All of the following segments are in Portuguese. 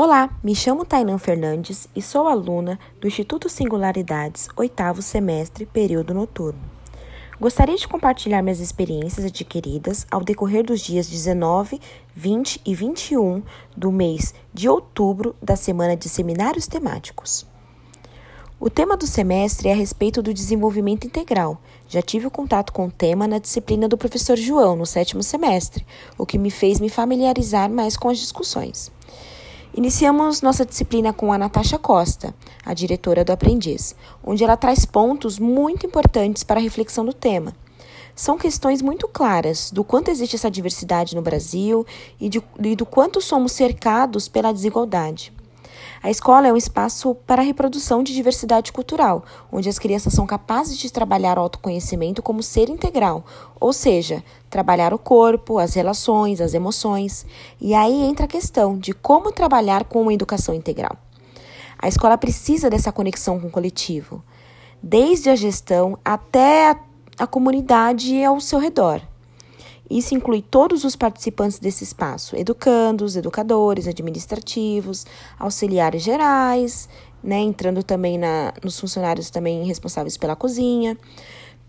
Olá, me chamo Tainan Fernandes e sou aluna do Instituto Singularidades, oitavo semestre, período noturno. Gostaria de compartilhar minhas experiências adquiridas ao decorrer dos dias 19, 20 e 21 do mês de outubro da semana de seminários temáticos. O tema do semestre é a respeito do desenvolvimento integral. Já tive o contato com o tema na disciplina do professor João no sétimo semestre, o que me fez me familiarizar mais com as discussões. Iniciamos nossa disciplina com a Natasha Costa, a diretora do Aprendiz, onde ela traz pontos muito importantes para a reflexão do tema. São questões muito claras do quanto existe essa diversidade no Brasil e, de, e do quanto somos cercados pela desigualdade. A escola é um espaço para a reprodução de diversidade cultural, onde as crianças são capazes de trabalhar o autoconhecimento como ser integral, ou seja, trabalhar o corpo, as relações, as emoções. E aí entra a questão de como trabalhar com uma educação integral. A escola precisa dessa conexão com o coletivo, desde a gestão até a, a comunidade ao seu redor. Isso inclui todos os participantes desse espaço: educandos, educadores, administrativos, auxiliares gerais, né, entrando também na, nos funcionários também responsáveis pela cozinha.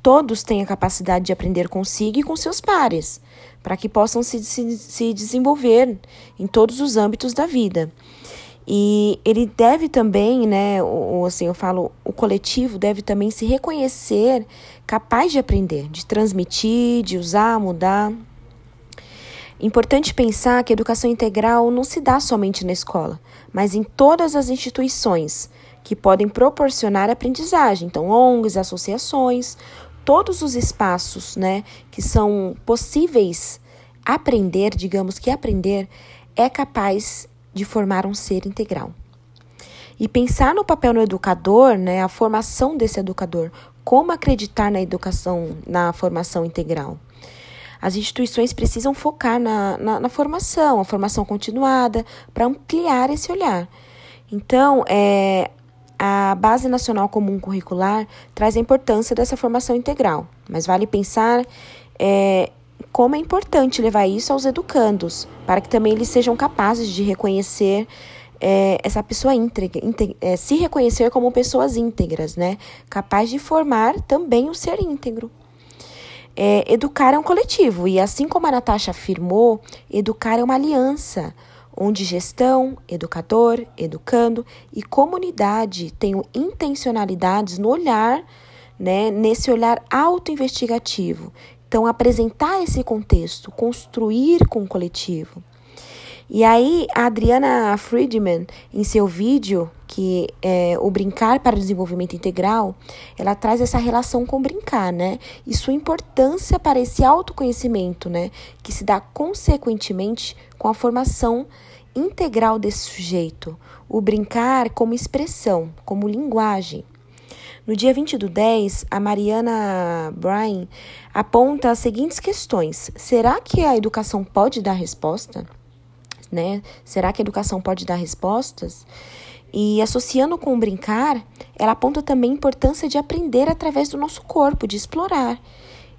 Todos têm a capacidade de aprender consigo e com seus pares, para que possam se, se, se desenvolver em todos os âmbitos da vida. E ele deve também, né, o, assim, eu falo, o coletivo deve também se reconhecer capaz de aprender, de transmitir, de usar, mudar. Importante pensar que a educação integral não se dá somente na escola, mas em todas as instituições que podem proporcionar aprendizagem, então ONGs, associações, todos os espaços, né, que são possíveis aprender, digamos que aprender é capaz de formar um ser integral. E pensar no papel do educador, né, a formação desse educador, como acreditar na educação, na formação integral. As instituições precisam focar na, na, na formação, a formação continuada, para ampliar esse olhar. Então, é, a Base Nacional Comum Curricular traz a importância dessa formação integral, mas vale pensar é, como é importante levar isso aos educandos, para que também eles sejam capazes de reconhecer é, essa pessoa íntegra, íntegra é, se reconhecer como pessoas íntegras, né? Capaz de formar também o ser íntegro. É, educar é um coletivo, e assim como a Natasha afirmou, educar é uma aliança, onde gestão, educador, educando e comunidade têm intencionalidades no olhar, né, nesse olhar autoinvestigativo, então, apresentar esse contexto, construir com o coletivo. E aí, a Adriana Friedman, em seu vídeo, que é o Brincar para o Desenvolvimento Integral, ela traz essa relação com brincar, né? E sua importância para esse autoconhecimento, né? Que se dá consequentemente com a formação integral desse sujeito. O brincar como expressão, como linguagem. No dia 20 do 10, a Mariana Bryan aponta as seguintes questões: será que a educação pode dar resposta? Né? Será que a educação pode dar respostas? E associando com o brincar, ela aponta também a importância de aprender através do nosso corpo, de explorar,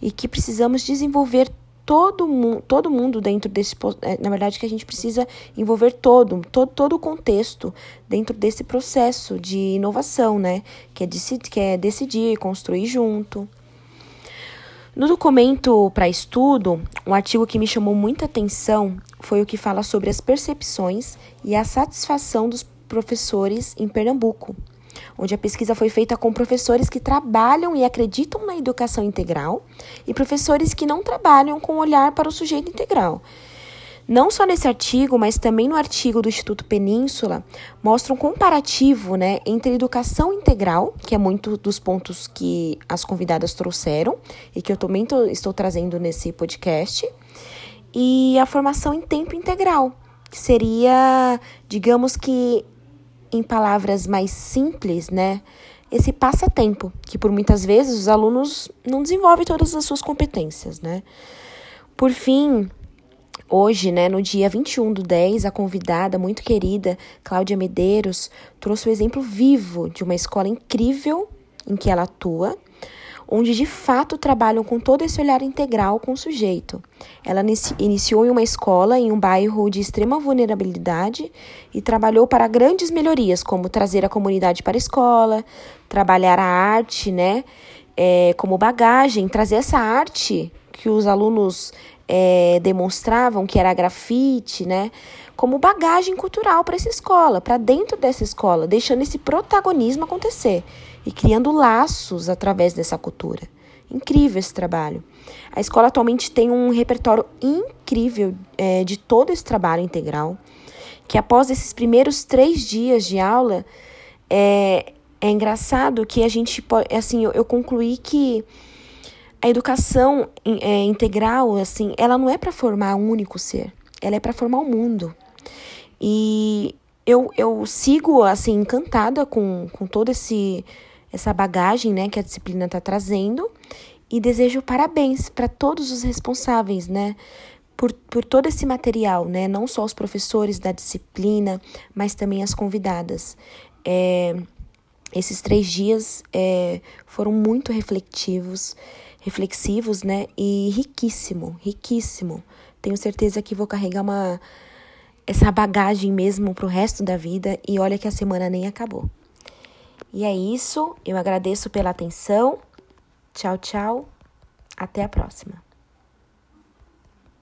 e que precisamos desenvolver todo, mu todo mundo dentro desse. É, na verdade, que a gente precisa envolver todo, todo, todo o contexto dentro desse processo de inovação, né? Que é, que é decidir, construir junto. No documento para estudo, um artigo que me chamou muita atenção foi o que fala sobre as percepções e a satisfação dos professores em Pernambuco onde a pesquisa foi feita com professores que trabalham e acreditam na educação integral e professores que não trabalham com olhar para o sujeito integral. Não só nesse artigo, mas também no artigo do Instituto Península, mostra um comparativo né, entre educação integral, que é muito dos pontos que as convidadas trouxeram e que eu também tô, estou trazendo nesse podcast, e a formação em tempo integral, que seria, digamos que, em palavras mais simples, né? Esse passatempo, que por muitas vezes os alunos não desenvolvem todas as suas competências, né? Por fim, Hoje, né, no dia 21 do 10, a convidada muito querida, Cláudia Medeiros, trouxe o exemplo vivo de uma escola incrível em que ela atua, onde de fato trabalham com todo esse olhar integral com o sujeito. Ela iniciou em uma escola em um bairro de extrema vulnerabilidade e trabalhou para grandes melhorias, como trazer a comunidade para a escola, trabalhar a arte, né, é, como bagagem, trazer essa arte que os alunos é, demonstravam, que era grafite, né, como bagagem cultural para essa escola, para dentro dessa escola, deixando esse protagonismo acontecer e criando laços através dessa cultura. Incrível esse trabalho. A escola atualmente tem um repertório incrível é, de todo esse trabalho integral, que após esses primeiros três dias de aula, é, é engraçado que a gente pode, assim, eu, eu concluí que a educação é, integral, assim, ela não é para formar um único ser, ela é para formar o um mundo. E eu, eu sigo, assim, encantada com, com esse essa bagagem né, que a disciplina está trazendo e desejo parabéns para todos os responsáveis, né? Por, por todo esse material, né? Não só os professores da disciplina, mas também as convidadas. É, esses três dias é, foram muito reflexivos, reflexivos, né? E riquíssimo, riquíssimo. Tenho certeza que vou carregar uma essa bagagem mesmo para o resto da vida e olha que a semana nem acabou. E é isso, eu agradeço pela atenção. Tchau, tchau. Até a próxima.